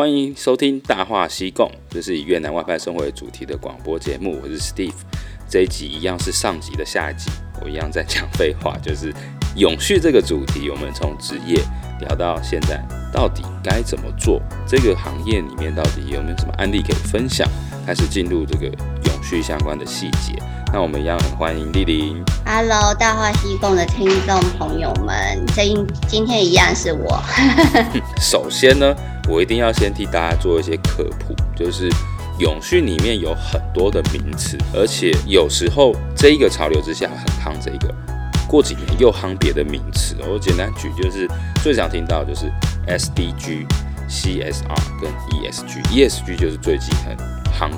欢迎收听《大话西贡》，这是以越南外派生活为主题的广播节目。我是 Steve，这一集一样是上集的下一集，我一样在讲废话，就是永续这个主题。我们从职业聊到现在，到底该怎么做？这个行业里面到底有没有什么案例可以分享？开始进入这个永续相关的细节。那我们一样很欢迎丽玲。Hello，大话西贡的听众朋友们，今今天一样是我。首先呢，我一定要先替大家做一些科普，就是永续里面有很多的名词，而且有时候这一个潮流之下很夯这个，过几年又夯别的名词。我简单举，就是最常听到就是 SDG、CSR 跟 ESG，ESG 就是最近很。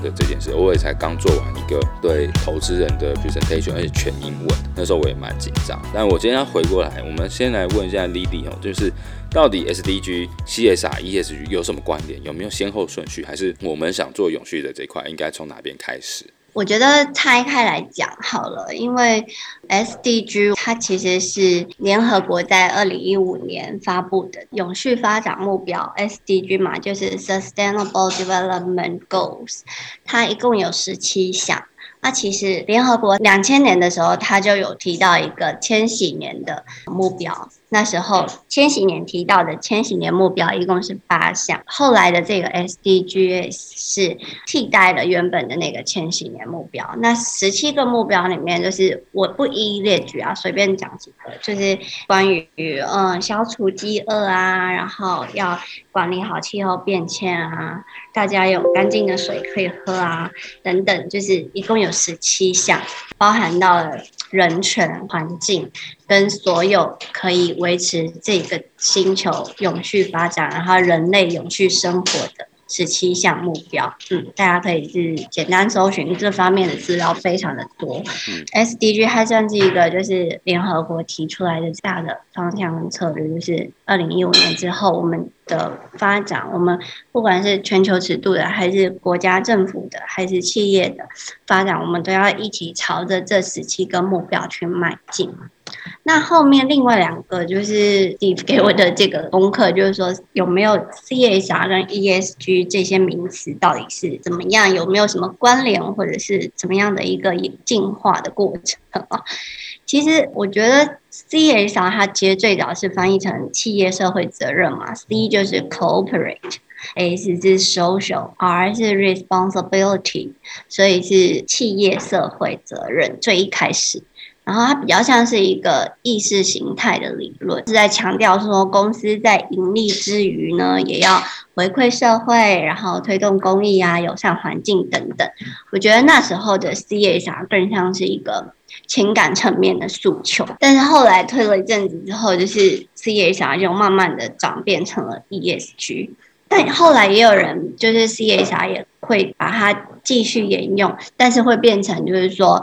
的这件事，我也才刚做完一个对投资人的 presentation，而且全英文，那时候我也蛮紧张。但我今天要回过来，我们先来问一下 Lily 哦，就是到底 SDG、CSR、ESG 有什么关联？有没有先后顺序？还是我们想做永续的这块，应该从哪边开始？我觉得拆开来讲好了，因为 SDG 它其实是联合国在二零一五年发布的永续发展目标 SDG 嘛，就是 Sustainable Development Goals，它一共有十七项。那其实联合国两千年的时候，它就有提到一个千禧年的目标。那时候千禧年提到的千禧年目标一共是八项，后来的这个 SDGs 是替代了原本的那个千禧年目标。那十七个目标里面，就是我不一一列举啊，随便讲几个，就是关于嗯消除饥饿啊，然后要管理好气候变迁啊，大家有干净的水可以喝啊，等等，就是一共有十七项，包含到了人权、环境跟所有可以维持这个星球永续发展，然后人类永续生活的。十七项目标，嗯，大家可以是简单搜寻这方面的资料，非常的多。嗯，SDG 还算是一个就是联合国提出来的大的方向跟策略，就是二零一五年之后我们的发展，我们不管是全球尺度的，还是国家政府的，还是企业的发展，我们都要一起朝着这十七个目标去迈进。那后面另外两个就是 Steve 给我的这个功课，就是说有没有 CSR 跟 ESG 这些名词到底是怎么样，有没有什么关联，或者是怎么样的一个进化的过程啊？其实我觉得 CSR 它其实最早是翻译成企业社会责任嘛，C 就是 Corporate，S 是 Social，R 是 Responsibility，所以是企业社会责任最一开始。然后它比较像是一个意识形态的理论，是在强调说公司在盈利之余呢，也要回馈社会，然后推动公益啊、友善环境等等。我觉得那时候的 CSR 更像是一个情感层面的诉求，但是后来推了一阵子之后，就是 CSR 就慢慢的转变成了 ESG，但后来也有人就是 CSR 也会把它继续沿用，但是会变成就是说。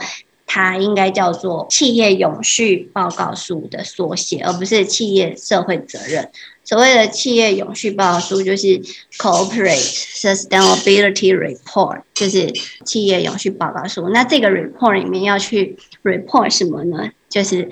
它应该叫做企业永续报告书的缩写，而不是企业社会责任。所谓的企业永续报告书就是 Corporate Sustainability Report，就是企业永续报告书。那这个 report 里面要去 report 什么呢？就是。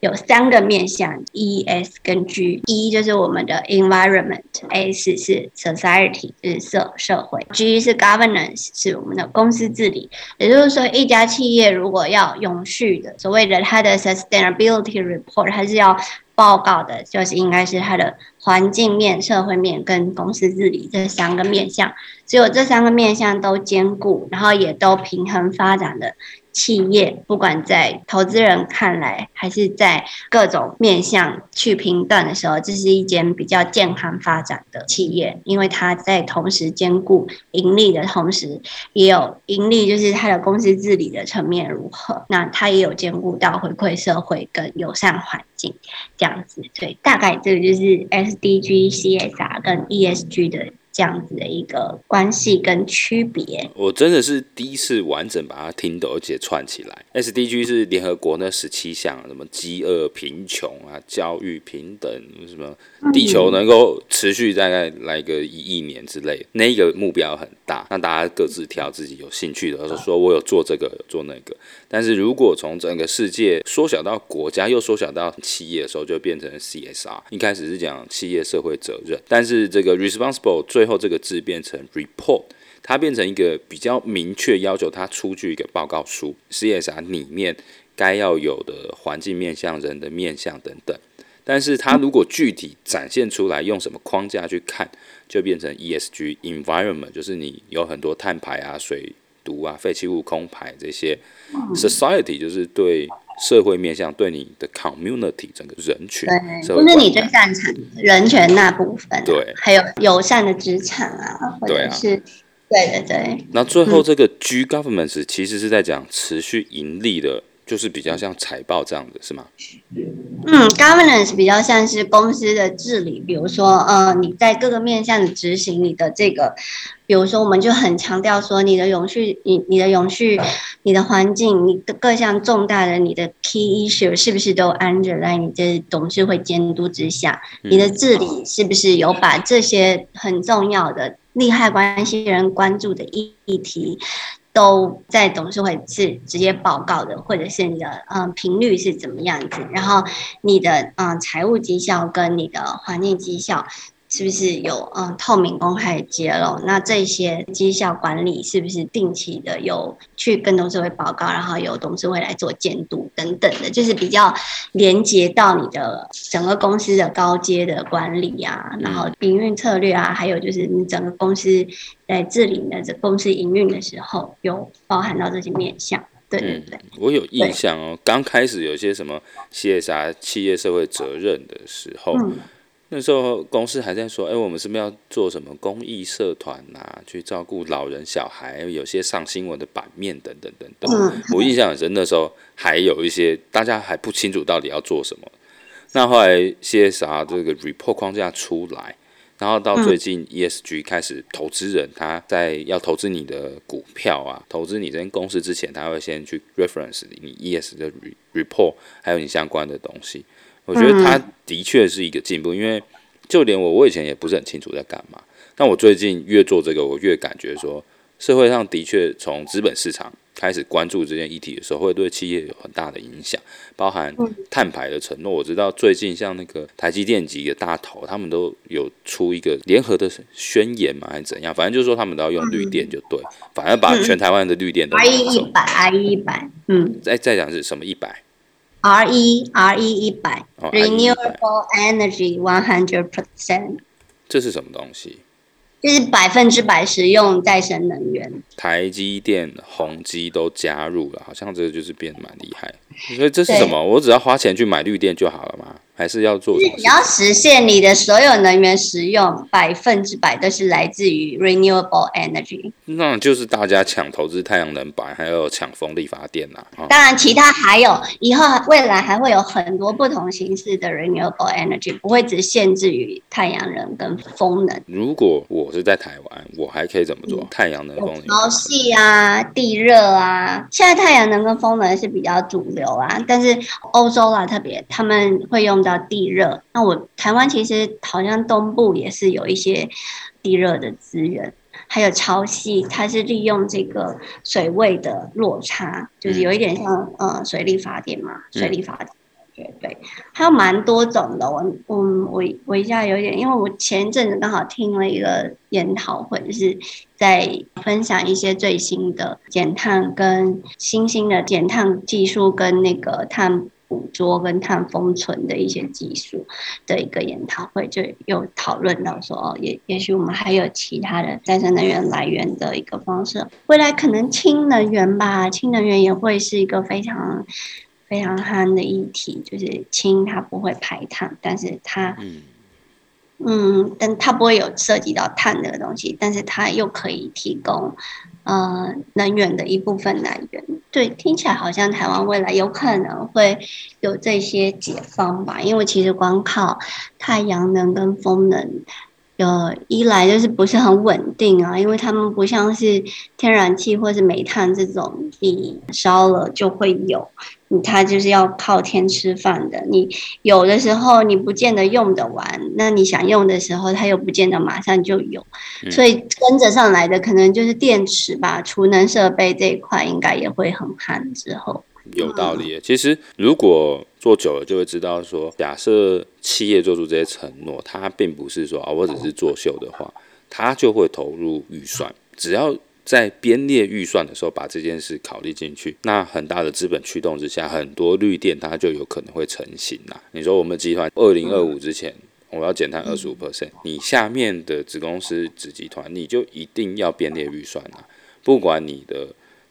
有三个面向，E、S 跟 G。E 就是我们的 environment，S 是 society，就是社社会，G 是 governance，是我们的公司治理。也就是说，一家企业如果要永续的，所谓的它的 sustainability report，它是要报告的，就是应该是它的环境面、社会面跟公司治理这三个面向。只有这三个面向都兼顾，然后也都平衡发展的。企业不管在投资人看来，还是在各种面向去评断的时候，这是一间比较健康发展的企业，因为它在同时兼顾盈利的同时，也有盈利，就是它的公司治理的层面如何，那它也有兼顾到回馈社会跟友善环境这样子。对，大概这个就是 S SDG、CSR 跟 ESG 的。这样子的一个关系跟区别，我真的是第一次完整把它听懂，而且串起来。SDG 是联合国那十七项，什么饥饿、贫穷啊、教育、平等，什么地球能够持续大概来个一亿年之类，那个目标很大，让大家各自挑自己有兴趣的，说说我有做这个，有做那个。但是如果从整个世界缩小到国家，又缩小到企业的时候，就变成 CSR。一开始是讲企业社会责任，但是这个 responsible 最后这个字变成 report，它变成一个比较明确要求，它出具一个报告书，CSR 里面该要有的环境面向、人的面向等等。但是它如果具体展现出来，用什么框架去看，就变成 ESG environment，就是你有很多碳排啊、水毒啊、废弃物空排这些。Society 就是对社会面向，对你的 community 整个人群，对，就是你最擅长的人权那部分，对，还有友善的职场啊，或者是，对对对。那最后这个 G governments 其实是在讲持续盈利的。就是比较像财报这样的是吗？嗯，governance 比较像是公司的治理，比如说，呃，你在各个面向的执行你的这个，比如说，我们就很强调说，你的永续，你你的永续，你的环境，你的各项重大的你的 key issue 是不是都安着在你的董事会监督之下？你的治理是不是有把这些很重要的利害关系人关注的议题？都在董事会是直接报告的，或者是你的嗯频率是怎么样子，然后你的嗯财务绩效跟你的环境绩效。是不是有嗯透明公开揭露？那这些绩效管理是不是定期的有去跟董事会报告，然后由董事会来做监督等等的，就是比较连接到你的整个公司的高阶的管理啊，然后营运策略啊，还有就是你整个公司在治理的这公司营运的时候，有包含到这些面向。对对对，嗯、我有印象哦，刚开始有些什么 CSR 企业社会责任的时候。嗯那时候公司还在说，哎、欸，我们是不是要做什么公益社团啊，去照顾老人、小孩，有些上新闻的版面等等等等。我印象很深，那时候还有一些大家还不清楚到底要做什么。那后来 CSR 这个 report 框架出来，然后到最近 ESG 开始，投资人他在要投资你的股票啊，投资你这间公司之前，他会先去 reference 你 ES 的 report，还有你相关的东西。我觉得他的确是一个进步，因为就连我，我以前也不是很清楚在干嘛。但我最近越做这个，我越感觉说，社会上的确从资本市场开始关注这件议题的时候，会对企业有很大的影响，包含碳排的承诺。我知道最近像那个台积电级的大头，他们都有出一个联合的宣言嘛，还是怎样？反正就是说他们都要用绿电，就对，反正把全台湾的绿电都 IE 一百，IE 一百，嗯，再再讲是什么一百？RE RE 一百，Renewable Energy one hundred percent，这是什么东西？就是百分之百使用再生能源。台积电、宏基都加入了，好像这个就是变得蛮厉害。所以这是什么？我只要花钱去买绿电就好了吗？还是要做？你要实现你的所有能源使用百分之百都是来自于 renewable energy。那就是大家抢投资太阳能板，还有抢风力发电呐、啊。当然，其他还有以后未来还会有很多不同形式的 renewable energy，不会只限制于太阳能跟风能。如果我是在台湾，我还可以怎么做？嗯、太阳能、风能、潮汐啊、地热啊。现在太阳能跟风能是比较主流啊，但是欧洲啦，特别他们会用。叫地热，那我台湾其实好像东部也是有一些地热的资源，还有潮汐，它是利用这个水位的落差，就是有一点像呃水力发电嘛，水力发电，对对，还有蛮多种的。我我我我一下有一点，因为我前一阵子刚好听了一个研讨会，就是在分享一些最新的减碳跟新兴的减碳技术跟那个碳。捕捉跟碳封存的一些技术的一个研讨会，就有讨论到说，哦，也也许我们还有其他的再生能源来源的一个方式，未来可能氢能源吧，氢能源也会是一个非常非常夯的议题，就是氢它不会排碳，但是它，嗯，但它不会有涉及到碳这个东西，但是它又可以提供。呃，能源的一部分来源，对，听起来好像台湾未来有可能会有这些解放吧？因为其实光靠太阳能跟风能，呃，一来就是不是很稳定啊，因为他们不像是天然气或是煤炭这种，你烧了就会有。它就是要靠天吃饭的，你有的时候你不见得用得完，那你想用的时候，它又不见得马上就有，嗯、所以跟着上来的可能就是电池吧，储能设备这一块应该也会很夯。之后有道理，嗯、其实如果做久了就会知道说，假设企业做出这些承诺，它并不是说啊，我只是作秀的话。它就会投入预算。只要在编列预算的时候把这件事考虑进去，那很大的资本驱动之下，很多绿电它就有可能会成型啦。你说我们集团二零二五之前，我要减碳二十五 percent，你下面的子公司子集团你就一定要编列预算啦。不管你的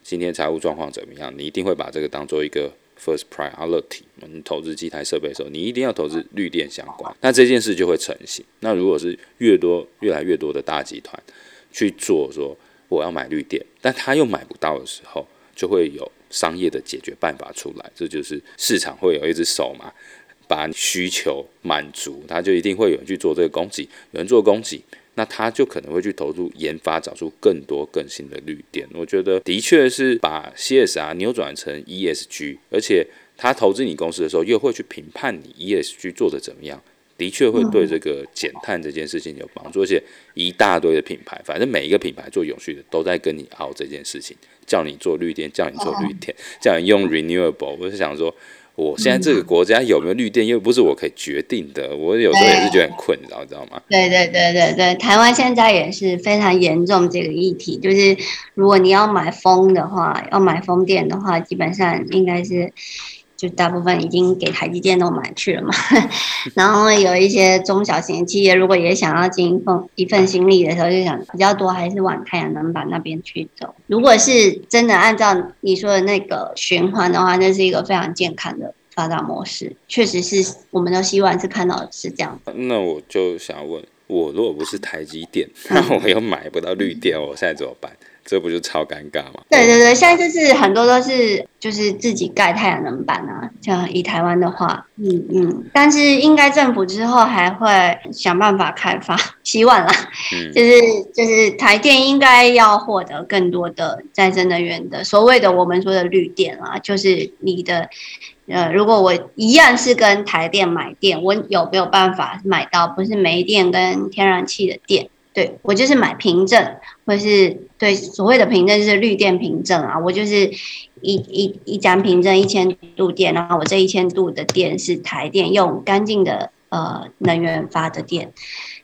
今天财务状况怎么样，你一定会把这个当做一个 first priority。你投资机台设备的时候，你一定要投资绿电相关，那这件事就会成型。那如果是越多越来越多的大集团去做，说我要买绿电，但他又买不到的时候，就会有商业的解决办法出来。这就是市场会有一只手嘛。把需求满足，他就一定会有人去做这个供给，有人做供给，那他就可能会去投入研发，找出更多更新的绿电。我觉得的确是把 CSR 扭转成 ESG，而且他投资你公司的时候，又会去评判你 ESG 做的怎么样，的确会对这个减碳这件事情有帮助。而且一大堆的品牌，反正每一个品牌做永续的都在跟你拗这件事情，叫你做绿电，叫你做绿电，叫你用 renewable。我是想说。我现在这个国家有没有绿电，又不是我可以决定的。我有时候也是觉得很困扰，知道吗？对对对对对，台湾现在也是非常严重这个议题，就是如果你要买风的话，要买风电的话，基本上应该是。就大部分已经给台积电都买去了嘛，然后有一些中小型企业，如果也想要尽一份一份心力的时候，就想比较多还是往太阳能板那边去走。如果是真的按照你说的那个循环的话，那是一个非常健康的发展模式，确实是我们都希望是看到的是这样。那我就想问，我如果不是台积电，那 我又买不到绿电，我现在怎么办？这不就超尴尬吗？对对对，现在就是很多都是就是自己盖太阳能板啊，像以台湾的话，嗯嗯，但是应该政府之后还会想办法开发，希望啦，嗯、就是就是台电应该要获得更多的再生能源的所谓的我们说的绿电啊，就是你的呃，如果我一样是跟台电买电，我有没有办法买到不是煤电跟天然气的电？对，我就是买凭证，或是对所谓的凭证就是绿电凭证啊，我就是一一一张凭证一千度电，然后我这一千度的电是台电用干净的呃能源发的电，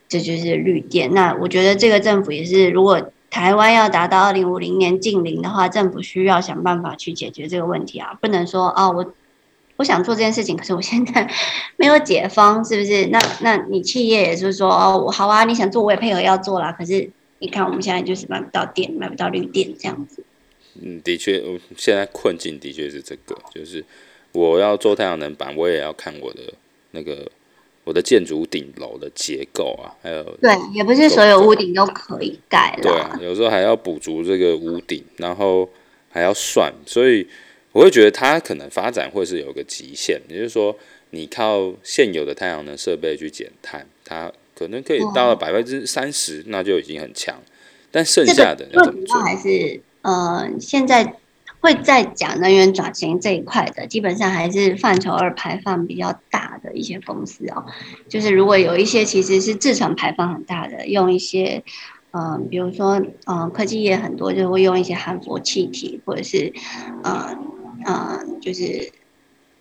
这就是绿电。那我觉得这个政府也是，如果台湾要达到二零五零年净零的话，政府需要想办法去解决这个问题啊，不能说啊我。我想做这件事情，可是我现在 没有解封，是不是？那那你企业也是说，哦，好啊，你想做我也配合要做啦。可是你看我们现在就是买不到电，买不到绿电这样子。嗯，的确，现在困境的确是这个，就是我要做太阳能板，我也要看我的那个我的建筑顶楼的结构啊，还有对，也不是所有屋顶都可以盖了。对啊，有时候还要补足这个屋顶，然后还要算，所以。我会觉得它可能发展会是有个极限，也就是说，你靠现有的太阳能设备去减碳，它可能可以到了百分之三十，那就已经很强。但剩下的要怎么做？还是呃，现在会在讲能源转型这一块的，基本上还是范畴二排放比较大的一些公司哦。就是如果有一些其实是制成排放很大的，用一些嗯、呃，比如说嗯、呃，科技业很多就会用一些含氟气体，或者是呃。嗯，就是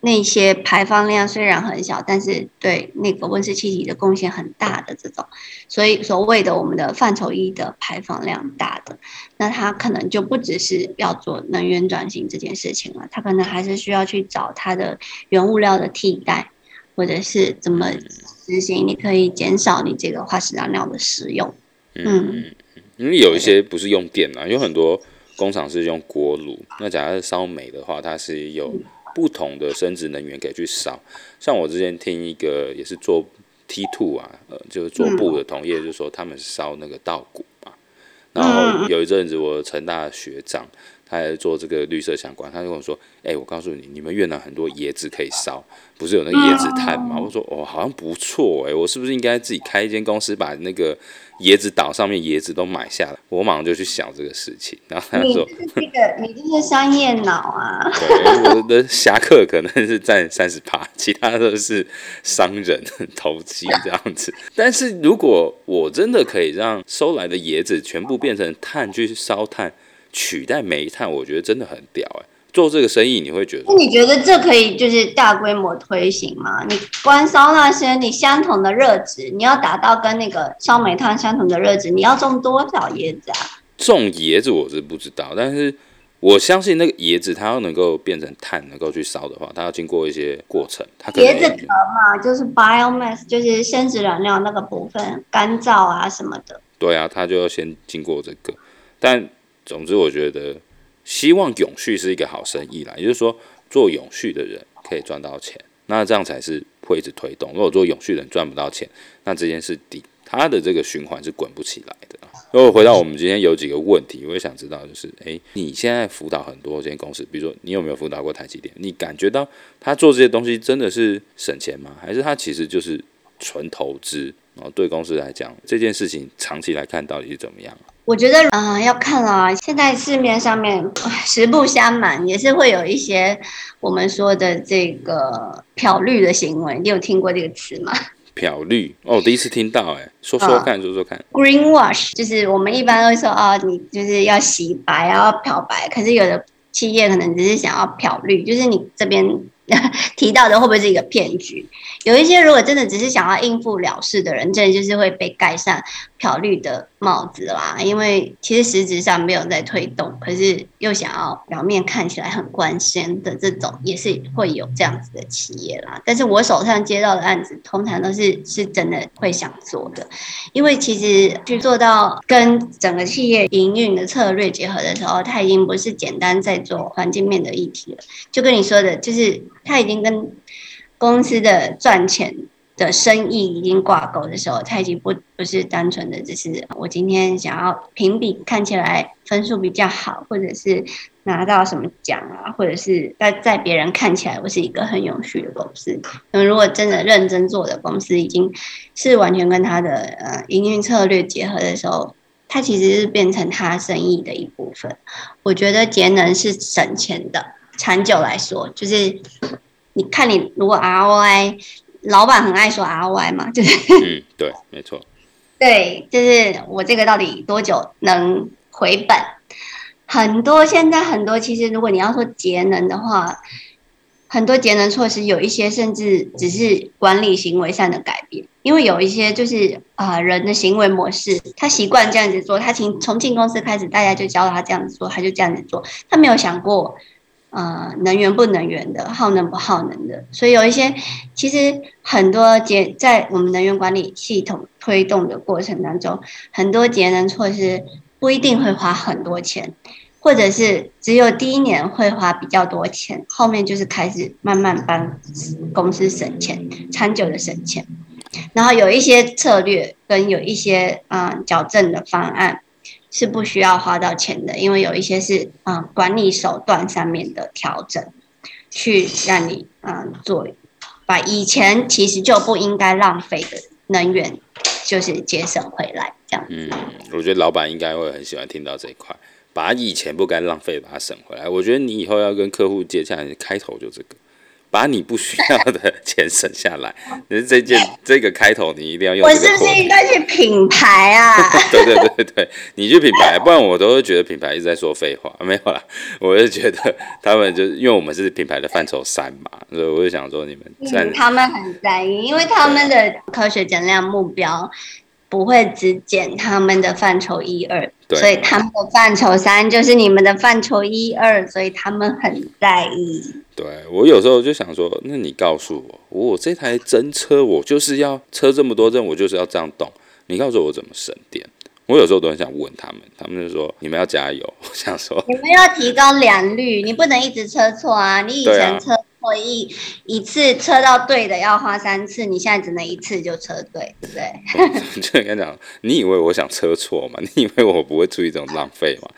那些排放量虽然很小，但是对那个温室气体的贡献很大的这种，所以所谓的我们的范畴一的排放量大的，那它可能就不只是要做能源转型这件事情了，它可能还是需要去找它的原物料的替代，或者是怎么执行，你可以减少你这个化石燃料的使用。嗯，因为有一些不是用电啊，有很多。工厂是用锅炉，那假如是烧煤的话，它是有不同的生质能源可以去烧。像我之前听一个也是做 T two 啊，呃，就是做布的同业，就是说他们是烧那个稻谷嘛。然后有一阵子，我成大的学长，他还做这个绿色相关，他就跟我说：“哎、欸，我告诉你，你们越南很多椰子可以烧，不是有那个椰子炭吗？”我说：“哦，好像不错哎、欸，我是不是应该自己开一间公司，把那个？”椰子岛上面椰子都买下来，我马上就去想这个事情。然后他说：“你这个，你这是商业脑啊！”对，我的侠客可能是占三十趴，其他都是商人投机这样子。但是如果我真的可以让收来的椰子全部变成碳去烧炭，取代煤炭，我觉得真的很屌哎！做这个生意，你会觉得？那你觉得这可以就是大规模推行吗？你关烧那些你相同的热值，你要达到跟那个烧煤炭相同的热值，你要种多少椰子啊？种椰子我是不知道，但是。我相信那个椰子，它要能够变成碳，能够去烧的话，它要经过一些过程。它椰子壳嘛，就是 biomass，就是生殖燃料那个部分，干燥啊什么的。对啊，它就要先经过这个。但总之，我觉得希望永续是一个好生意啦，也就是说，做永续的人可以赚到钱，那这样才是会一直推动。如果做永续的人赚不到钱，那这件事底它的这个循环是滚不起来的。如果回到我们今天有几个问题，我也想知道，就是，诶，你现在辅导很多间公司，比如说你有没有辅导过台积电？你感觉到他做这些东西真的是省钱吗？还是他其实就是纯投资？然后对公司来讲，这件事情长期来看到底是怎么样？我觉得，嗯、呃，要看啊。现在市面上面实不相瞒，也是会有一些我们说的这个漂绿的行为。你有听过这个词吗？漂绿哦，第一次听到哎，说说看，说说看。Greenwash 就是我们一般都会说啊、哦，你就是要洗白，要漂白。可是有的企业可能只是想要漂绿，就是你这边。提到的会不会是一个骗局？有一些如果真的只是想要应付了事的人，真的就是会被盖上漂绿的帽子啦。因为其实实质上没有在推动，可是又想要表面看起来很关心的这种，也是会有这样子的企业啦。但是我手上接到的案子，通常都是是真的会想做的，因为其实去做到跟整个企业营运的策略结合的时候，它已经不是简单在做环境面的议题了。就跟你说的，就是。他已经跟公司的赚钱的生意已经挂钩的时候，他已经不不是单纯的只是我今天想要评比看起来分数比较好，或者是拿到什么奖啊，或者是在在别人看起来我是一个很有序的公司。那如果真的认真做的公司，已经是完全跟他的呃营运策略结合的时候，它其实是变成他生意的一部分。我觉得节能是省钱的。长久来说，就是你看你如果 ROI，老板很爱说 ROI 嘛，就是嗯，对，没错，对，就是我这个到底多久能回本？很多现在很多其实如果你要说节能的话，很多节能措施有一些甚至只是管理行为上的改变，因为有一些就是啊、呃、人的行为模式，他习惯这样子做，他从从进公司开始，大家就教他这样子做，他就这样子做，他没有想过。呃，能源不能源的，耗能不耗能的，所以有一些其实很多节在我们能源管理系统推动的过程当中，很多节能措施不一定会花很多钱，或者是只有第一年会花比较多钱，后面就是开始慢慢帮公司省钱，长久的省钱，然后有一些策略跟有一些啊、呃、矫正的方案。是不需要花到钱的，因为有一些是、嗯、管理手段上面的调整，去让你、嗯、做，把以前其实就不应该浪费的能源，就是节省回来这样。嗯，我觉得老板应该会很喜欢听到这一块，把以前不该浪费把它省回来。我觉得你以后要跟客户接洽，开头就这个。把你不需要的钱省下来，可 是这件这个开头你一定要用。我是不是应该去品牌啊？对对对对，你去品牌，不然我都会觉得品牌一直在说废话。没有啦，我就觉得他们就因为我们是品牌的范畴三嘛，所以我就想说你们、嗯。他们很在意，因为他们的科学减量目标不会只减他们的范畴一二，所以他们的范畴三就是你们的范畴一二，所以他们很在意。对，我有时候就想说，那你告诉我，我这台真车，我就是要车这么多阵，我就是要这样动。你告诉我怎么省电？我有时候都很想问他们，他们就说你们要加油。我想说，你们要提高良率，你不能一直车错啊！你以前车错一、啊、一次车到对的要花三次，你现在只能一次就车对，对不对？就跟你讲，你以为我想车错吗？你以为我不会注意这种浪费吗？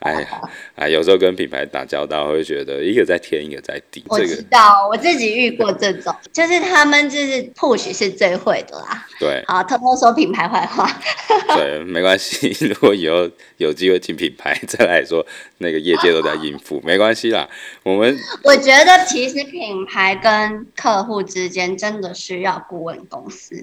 哎呀，哎，有时候跟品牌打交道，会觉得一个在天，一个在地。我知道，我自己遇过这种，就是他们就是 push 是最会的啦。对，好，偷偷说品牌坏话。对，没关系，如果以后有机会进品牌，再来说那个业界都在应付，没关系啦。我们 我觉得其实品牌跟客户之间真的需要顾问公司，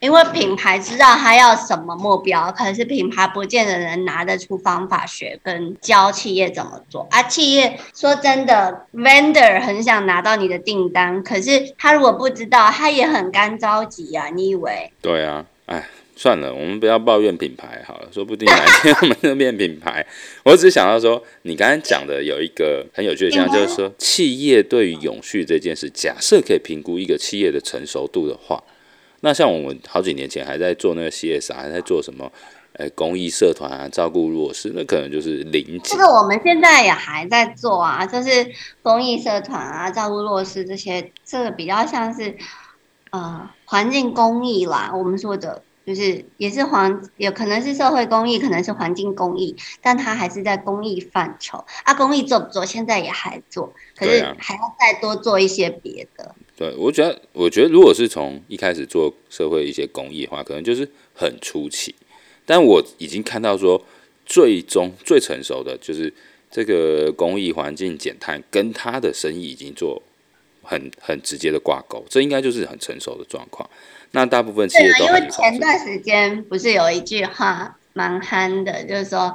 因为品牌知道他要什么目标，可是品牌不见得能拿得出方法学跟。教企业怎么做啊。企业说真的，vendor 很想拿到你的订单，可是他如果不知道，他也很干着急啊。你以为？对啊，哎。算了，我们不要抱怨品牌好了，说不定哪天 我们就变品牌。我只想到说，你刚才讲的有一个很有趣的现象，就是说，企业对于永续这件事，假设可以评估一个企业的成熟度的话，那像我们好几年前还在做那个 CSR，还在做什么，呃，公益社团啊，照顾弱势，那可能就是零。这个我们现在也还在做啊，就是公益社团啊，照顾弱势这些，这个比较像是呃环境公益啦，我们说的。就是也是环，有可能是社会公益，可能是环境公益，但它还是在公益范畴啊。公益做不做？现在也还做，可是还要再多做一些别的。对啊，对，我觉得，我觉得如果是从一开始做社会一些公益的话，可能就是很初期。但我已经看到说，最终最成熟的就是这个公益环境减碳，跟他的生意已经做很很直接的挂钩，这应该就是很成熟的状况。那大部分企业都因为前段时间不是有一句话蛮憨的，就是说，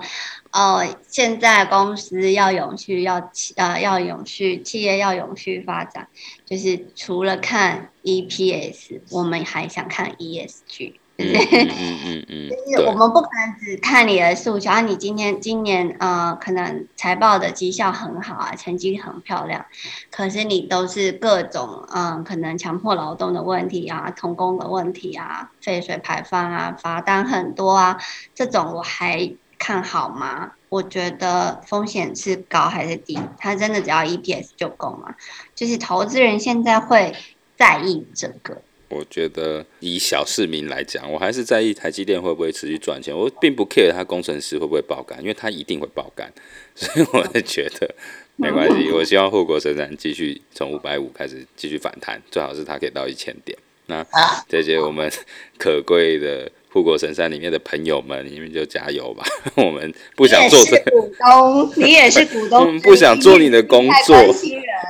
哦，现在公司要永续，要呃要永续，企业要永续发展，就是除了看 EPS，我们还想看 ESG。嗯嗯嗯嗯，就是我们不可能只看你的数据，啊，你今天今年呃可能财报的绩效很好啊，成绩很漂亮，可是你都是各种嗯可能强迫劳动的问题啊，童工的问题啊，废水排放啊，罚单很多啊，这种我还看好吗？我觉得风险是高还是低？它真的只要 EPS 就够吗？就是投资人现在会在意这个。我觉得以小市民来讲，我还是在意台积电会不会持续赚钱。我并不 care 他工程师会不会爆肝，因为他一定会爆肝，所以我是觉得没关系。我希望护国神山继续从五百五开始继续反弹，最好是它可以到一千点。那这些我们可贵的。护国神山里面的朋友们，你们就加油吧！我们不想做这个股东，你也是股东，我 们不想做你的工作，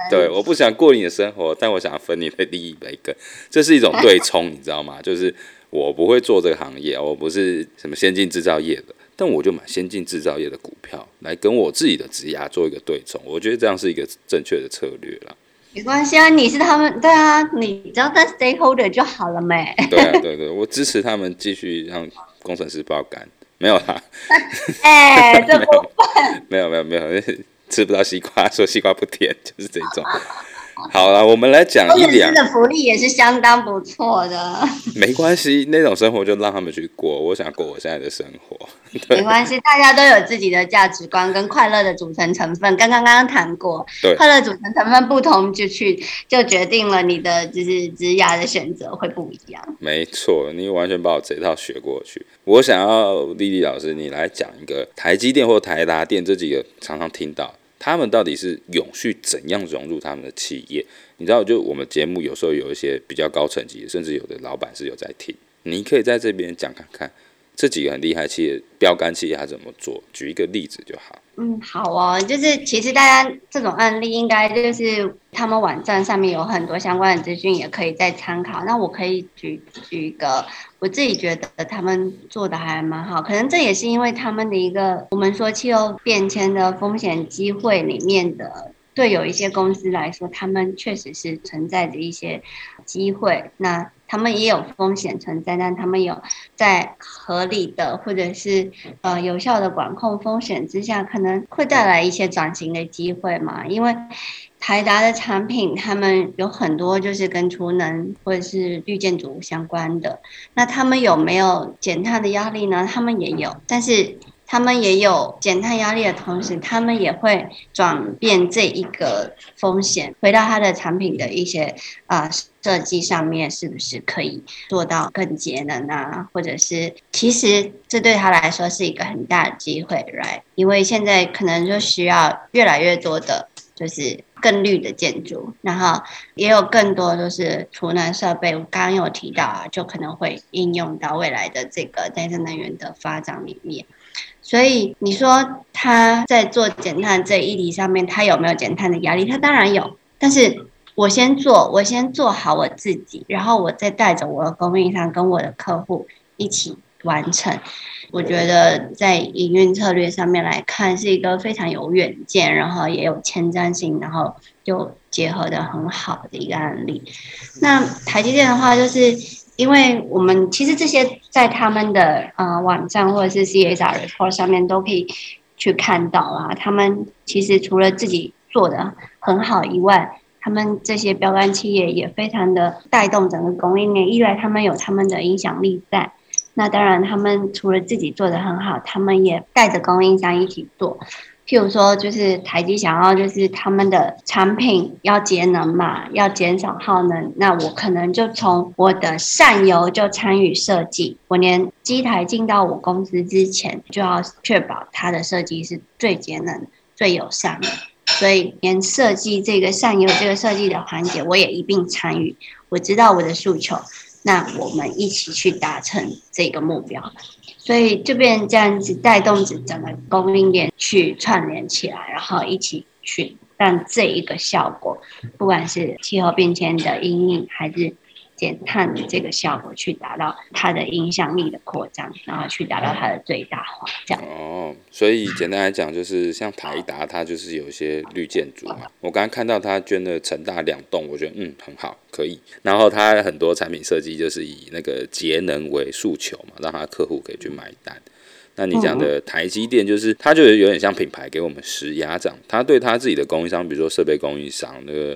对，我不想过你的生活，但我想分你的利益一个，这是一种对 冲，你知道吗？就是我不会做这个行业，我不是什么先进制造业的，但我就买先进制造业的股票来跟我自己的职涯做一个对冲，我觉得这样是一个正确的策略了。没关系啊，你是他们，对啊，你只要当 stakeholder 就好了没？对啊，对对，我支持他们继续让工程师爆肝，没有啦。哎、欸，这不没有没有没有，吃不到西瓜说西瓜不甜，就是这种。好了，我们来讲一两。的福利也是相当不错的。没关系，那种生活就让他们去过。我想过我现在的生活。没关系，大家都有自己的价值观跟快乐的组成成分。刚刚刚刚谈过，对，快乐组成成分不同，就去就决定了你的就是职涯的选择会不一样。没错，你完全把我这套学过去。我想要丽丽老师，你来讲一个台积电或台达电这几个常常听到。他们到底是永续怎样融入他们的企业？你知道，就我们节目有时候有一些比较高层级，甚至有的老板是有在听。你可以在这边讲看看，这几个很厉害企业、标杆企业他怎么做？举一个例子就好。嗯，好哦，就是其实大家这种案例应该就是他们网站上面有很多相关的资讯，也可以再参考。那我可以举举一个，我自己觉得他们做的还蛮好，可能这也是因为他们的一个我们说气候变迁的风险机会里面的。对有一些公司来说，他们确实是存在着一些机会，那他们也有风险存在，但他们有在合理的或者是呃有效的管控风险之下，可能会带来一些转型的机会嘛。因为台达的产品，他们有很多就是跟储能或者是绿建筑相关的，那他们有没有减碳的压力呢？他们也有，但是。他们也有减碳压力的同时，他们也会转变这一个风险，回到他的产品的一些啊、设计上面，是不是可以做到更节能啊？或者是其实这对他来说是一个很大的机会，right？因为现在可能就需要越来越多的，就是更绿的建筑，然后也有更多就是储能设备。我刚刚有提到啊，就可能会应用到未来的这个再生能源的发展里面。所以你说他在做减碳这一题上面，他有没有减碳的压力？他当然有。但是我先做，我先做好我自己，然后我再带着我的供应商跟我的客户一起完成。我觉得在营运策略上面来看，是一个非常有远见，然后也有前瞻性，然后又结合得很好的一个案例。那台积电的话，就是因为我们其实这些在他们的呃网站或者是 CSR report 上面都可以去看到啊，他们其实除了自己做的很好以外，他们这些标杆企业也非常的带动整个供应链，一来他们有他们的影响力在。那当然，他们除了自己做的很好，他们也带着供应商一起做。譬如说，就是台积想要，就是他们的产品要节能嘛，要减少耗能。那我可能就从我的上游就参与设计，我连机台进到我公司之前，就要确保它的设计是最节能、最友善的。所以，连设计这个上游这个设计的环节，我也一并参与。我知道我的诉求。那我们一起去达成这个目标，所以这边这样子带动着整个供应链去串联起来，然后一起去让这一个效果，不管是气候变迁的阴影还是。减碳的这个效果，去达到它的影响力的扩张，然后去达到它的最大化，这样。哦，所以简单来讲，就是像台达，它就是有一些绿建筑嘛。我刚刚看到它捐了成大两栋，我觉得嗯很好，可以。然后它很多产品设计就是以那个节能为诉求嘛，让他客户可以去买单。那你讲的台积电，就是它就有点像品牌给我们施压这样，他对他自己的供应商，比如说设备供应商那个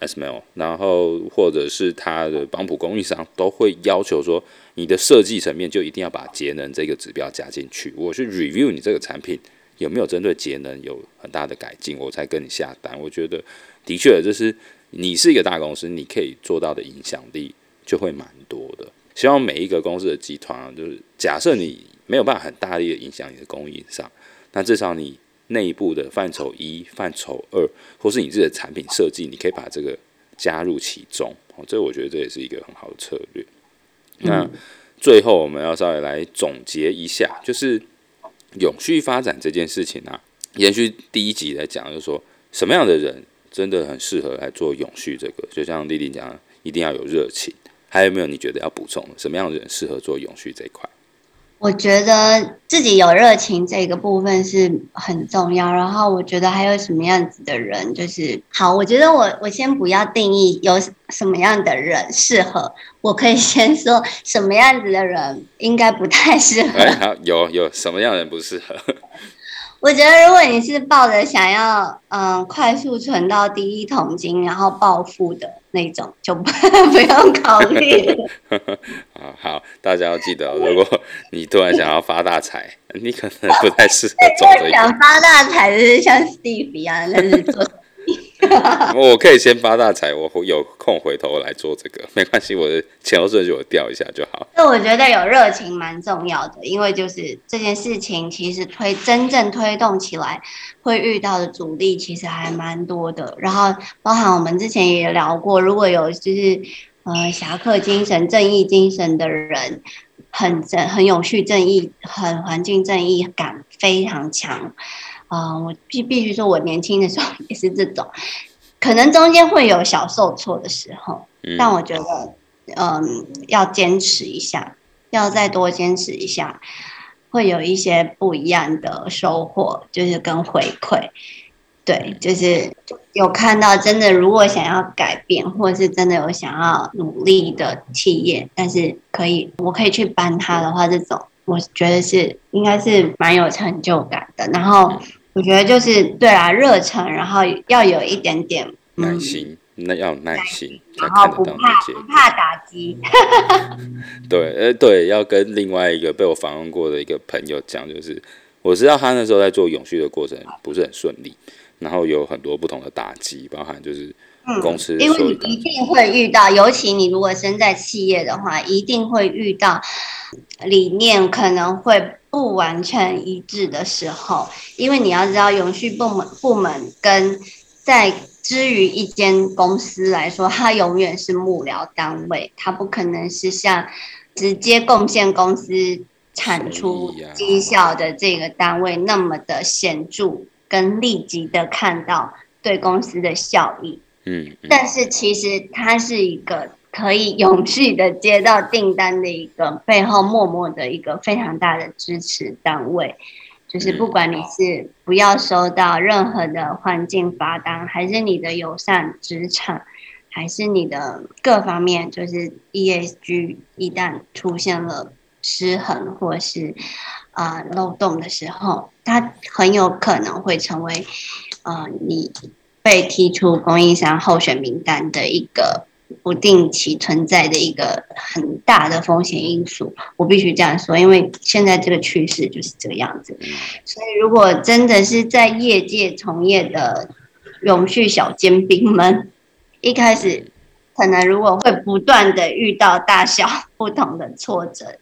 ASML，然后或者是他的帮浦供应商，都会要求说，你的设计层面就一定要把节能这个指标加进去。我去 review 你这个产品有没有针对节能有很大的改进，我才跟你下单。我觉得的确，这是你是一个大公司，你可以做到的影响力就会蛮多的。希望每一个公司的集团，就是假设你。没有办法很大力的影响你的供应商，那至少你内部的范畴一、范畴二，或是你自己的产品设计，你可以把这个加入其中。哦，这我觉得这也是一个很好的策略。那最后我们要稍微来总结一下，就是永续发展这件事情啊，延续第一集来讲，就是说什么样的人真的很适合来做永续这个？就像丽丽讲的，一定要有热情。还有没有你觉得要补充的？什么样的人适合做永续这一块？我觉得自己有热情这个部分是很重要，然后我觉得还有什么样子的人就是好。我觉得我我先不要定义有什么样的人适合，我可以先说什么样子的人应该不太适合。好，有有什么样的人不适合？我觉得，如果你是抱着想要嗯快速存到第一桶金，然后暴富的那种，就不 不用考虑。啊，好，大家要记得，如果你突然想要发大财，你可能不太适合走这个。想发大财就是像 Steve 一样，但是做。我可以先发大财，我有空回头来做这个，没关系，我的前后顺序我调一下就好。那我觉得有热情蛮重要的，因为就是这件事情其实推真正推动起来会遇到的阻力其实还蛮多的。然后包含我们之前也聊过，如果有就是呃侠客精神、正义精神的人，很正、很永续正义、很环境正义感非常强。啊、呃，我必必须说，我年轻的时候也是这种，可能中间会有小受挫的时候，嗯、但我觉得，嗯，要坚持一下，要再多坚持一下，会有一些不一样的收获，就是跟回馈。对，就是有看到真的，如果想要改变，或者是真的有想要努力的企业，但是可以，我可以去帮他的话，这种我觉得是应该是蛮有成就感的。然后。我觉得就是对啊，热忱，然后要有一点点耐心，那要有耐心，然后不怕不怕打击。对，呃，对，要跟另外一个被我访问过的一个朋友讲，就是我知道他那时候在做永续的过程不是很顺利，然后有很多不同的打击，包含就是公司，因为你一定会遇到，尤其你如果身在企业的话，一定会遇到理念可能会。不完全一致的时候，因为你要知道，永续部门部门跟在之于一间公司来说，它永远是幕僚单位，它不可能是像直接贡献公司产出绩效的这个单位那么的显著跟立即的看到对公司的效益。嗯，但是其实它是一个。可以永续的接到订单的一个背后默默的一个非常大的支持单位，就是不管你是不要收到任何的环境罚单，还是你的友善职场，还是你的各方面，就是 ESG 一旦出现了失衡或是啊、呃、漏洞的时候，它很有可能会成为啊、呃、你被踢出供应商候选名单的一个。不定期存在的一个很大的风险因素，我必须这样说，因为现在这个趋势就是这个样子。所以，如果真的是在业界从业的永续小尖兵们，一开始可能如果会不断的遇到大小 不同的挫折，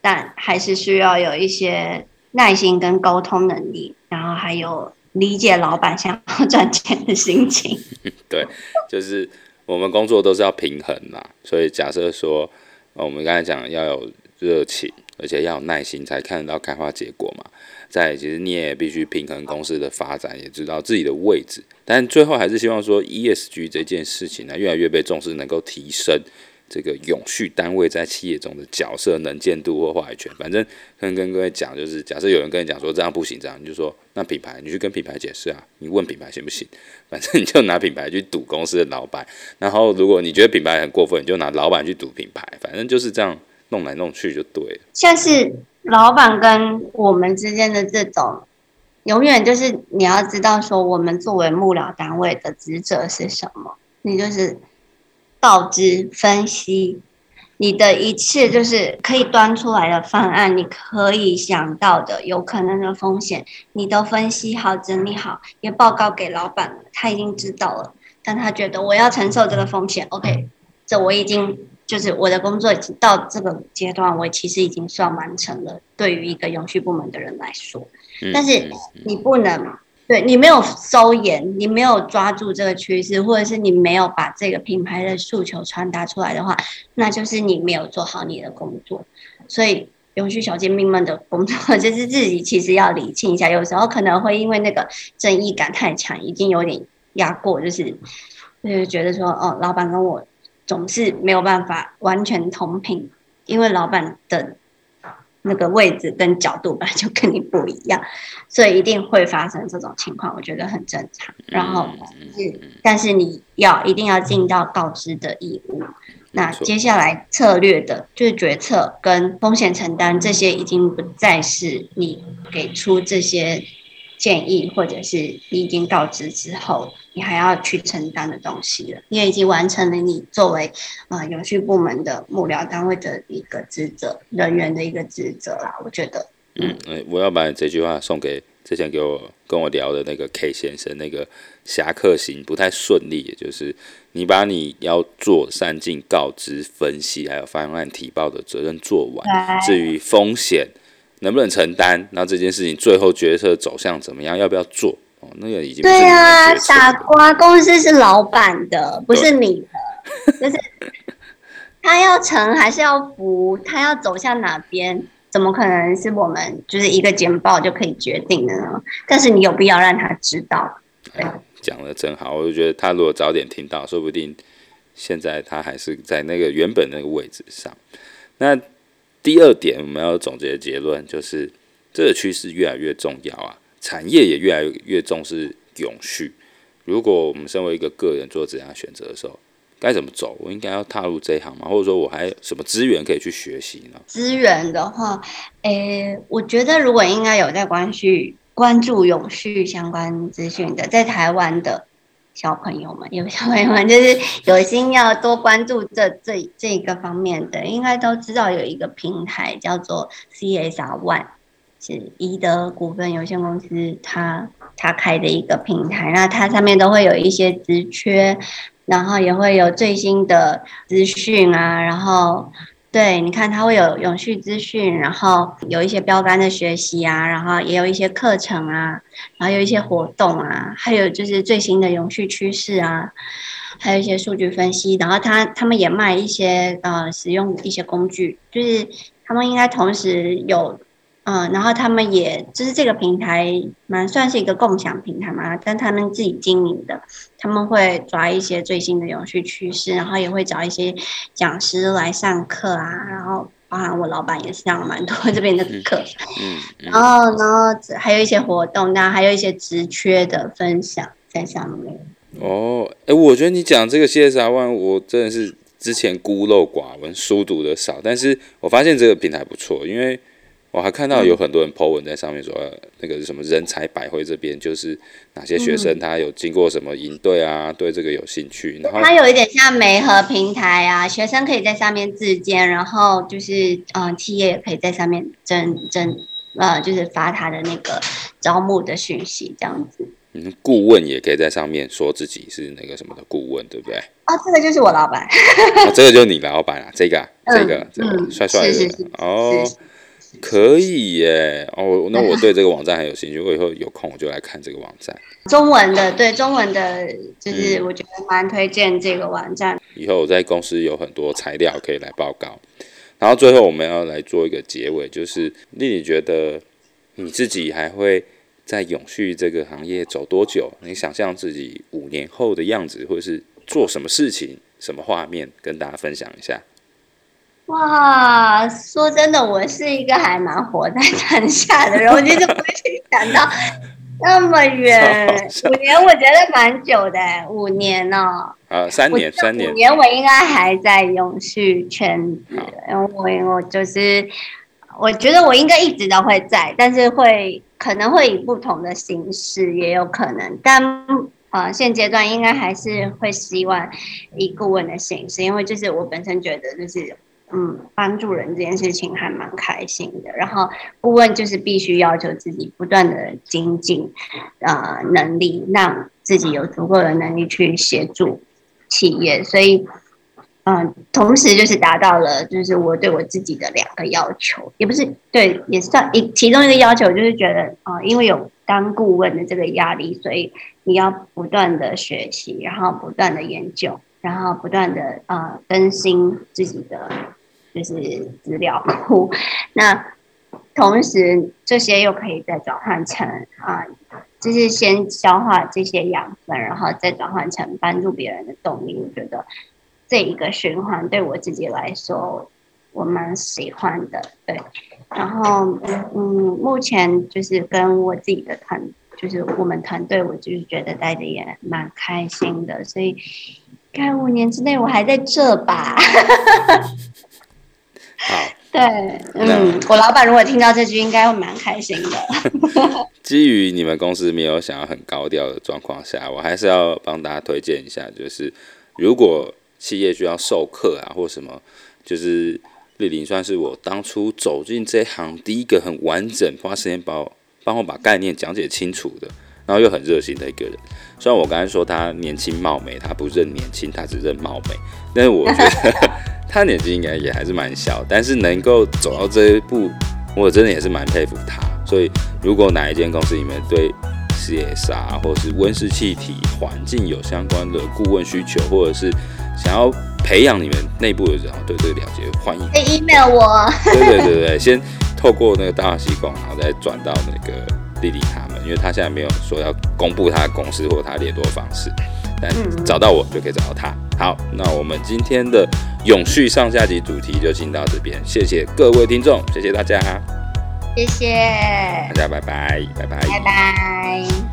但还是需要有一些耐心跟沟通能力，然后还有理解老板想要 赚钱的心情。对，就是。我们工作都是要平衡啦，所以假设说，我们刚才讲要有热情，而且要有耐心，才看得到开花结果嘛。再其实你也必须平衡公司的发展，也知道自己的位置，但最后还是希望说 ESG 这件事情呢，越来越被重视，能够提升。这个永续单位在企业中的角色、能见度或话语权，反正跟跟各位讲，就是假设有人跟你讲说这样不行，这样你就说那品牌，你去跟品牌解释啊，你问品牌行不行？反正你就拿品牌去赌公司的老板，然后如果你觉得品牌很过分，你就拿老板去赌品牌，反正就是这样弄来弄去就对了。像是老板跟我们之间的这种，永远就是你要知道说，我们作为幕僚单位的职责是什么，你就是。告知分析，你的一切就是可以端出来的方案，你可以想到的有可能的风险，你都分析好、整理好，也报告给老板了，他已经知道了。但他觉得我要承受这个风险，OK，这我已经就是我的工作已经到这个阶段，我其实已经算完成了。对于一个永续部门的人来说，但是你不能。对，你没有收研，你没有抓住这个趋势，或者是你没有把这个品牌的诉求传达出来的话，那就是你没有做好你的工作。所以，永续小尖兵们的工作 就是自己其实要理清一下，有时候可能会因为那个正义感太强，已经有点压过，就是就是觉得说，哦，老板跟我总是没有办法完全同频，因为老板的。那个位置跟角度本来就跟你不一样，所以一定会发生这种情况，我觉得很正常。然后是，但是你要一定要尽到告知的义务。那接下来策略的就是决策跟风险承担，这些已经不再是你给出这些建议，或者是你已经告知之后。你还要去承担的东西了，你也已经完成了你作为啊、呃、永续部门的幕僚单位的一个职责人员的一个职责啦。我觉得，嗯，我要把这句话送给之前给我跟我聊的那个 K 先生，那个侠客行不太顺利，也就是你把你要做善尽告知、分析还有方案提报的责任做完，至于风险能不能承担，那这件事情最后决策走向怎么样，要不要做？那个已经对啊，傻瓜，公司是老板的，不是你的，就是他要成还是要服，他要走向哪边，怎么可能是我们就是一个简报就可以决定的呢？但是你有必要让他知道。对，讲的真好，我就觉得他如果早点听到，说不定现在他还是在那个原本那个位置上。那第二点，我们要总结的结论就是，这个趋势越来越重要啊。产业也越来越重视永续。如果我们身为一个个人做这样选择的时候，该怎么走？我应该要踏入这一行吗？或者说我还什么资源可以去学习呢？资源的话，诶、我觉得如果应该有在关注关注永续相关资讯的，在台湾的小朋友们，有小朋友们就是有心要多关注这这这个方面的，应该都知道有一个平台叫做 CSR One。是宜德股份有限公司他，他他开的一个平台，那它上面都会有一些职缺，然后也会有最新的资讯啊，然后对，你看它会有永续资讯，然后有一些标杆的学习啊，然后也有一些课程啊，然后有一些活动啊，还有就是最新的永续趋势啊，还有一些数据分析，然后他他们也卖一些呃使用一些工具，就是他们应该同时有。嗯，然后他们也就是这个平台蛮算是一个共享平台嘛，但他们自己经营的，他们会抓一些最新的永续趋势，然后也会找一些讲师来上课啊，然后包含我老板也上了蛮多这边的课，嗯，嗯，然后然后还有一些活动，那还有一些职缺的分享在上面。哦，哎，我觉得你讲这个 CSR One，我真的是之前孤陋寡闻，书读的少，但是我发现这个平台不错，因为。我还看到有很多人 po 文在上面说，那个什么人才百汇这边，就是哪些学生他有经过什么营队啊，对这个有兴趣。然后它有一点像媒合平台啊，学生可以在上面自荐，然后就是嗯、呃，企业也可以在上面征征呃，就是发他的那个招募的讯息这样子。嗯，顾问也可以在上面说自己是那个什么的顾问，对不对？哦，这个就是我老板。哦，这个就是你老板啊，这个、嗯、这个这个帅帅的是是是哦。是是可以耶哦，那我对这个网站很有兴趣，我以后有空我就来看这个网站。中文的，对中文的，就是我觉得蛮推荐这个网站。以后我在公司有很多材料可以来报告。然后最后我们要来做一个结尾，就是丽丽觉得你自己还会在永续这个行业走多久？你想象自己五年后的样子，或者是做什么事情、什么画面，跟大家分享一下。哇，说真的，我是一个还蛮活在当下的人，我其实不会去想到那么远。五年我觉得蛮久的，五年哦。呃，三年，三年。五年我应该还在永续圈子，因为我我就是，我觉得我应该一直都会在，但是会可能会以不同的形式，也有可能，但呃，现阶段应该还是会希望以顾问的形式，因为就是我本身觉得就是。嗯，帮助人这件事情还蛮开心的。然后顾问就是必须要求自己不断的精进，呃，能力让自己有足够的能力去协助企业。所以，嗯、同时就是达到了就是我对我自己的两个要求，也不是对，也算一其中一个要求，就是觉得啊、因为有当顾问的这个压力，所以你要不断的学习，然后不断的研究，然后不断的呃更新自己的。就是资料库，那同时这些又可以再转换成啊，就是先消化这些养分，然后再转换成帮助别人的动力。我觉得这一个循环对我自己来说，我蛮喜欢的。对，然后嗯，目前就是跟我自己的团，就是我们团队，我就是觉得待着也蛮开心的。所以，看五年之内我还在这吧。好，对，嗯，我老板如果听到这句，应该会蛮开心的。基于你们公司没有想要很高调的状况下，我还是要帮大家推荐一下，就是如果企业需要授课啊，或什么，就是丽玲算是我当初走进这行第一个很完整花时间帮我帮我把概念讲解清楚的，然后又很热心的一个人。虽然我刚才说他年轻貌美，他不认年轻，他只认貌美，但是我觉得。他年纪应该也还是蛮小，但是能够走到这一步，我真的也是蛮佩服他。所以，如果哪一间公司里面对 CSR 或是温室气体环境有相关的顾问需求，或者是想要培养你们内部的人对这个了解，欢迎。可以 email 我。对对对对，先透过那个大西贡，然后再转到那个丽丽他们，因为他现在没有说要公布他的公司或他联络方式。但找到我就可以找到他。好，那我们今天的永续上下集主题就进到这边，谢谢各位听众，谢谢大家，谢谢大家，拜拜，拜拜，拜拜。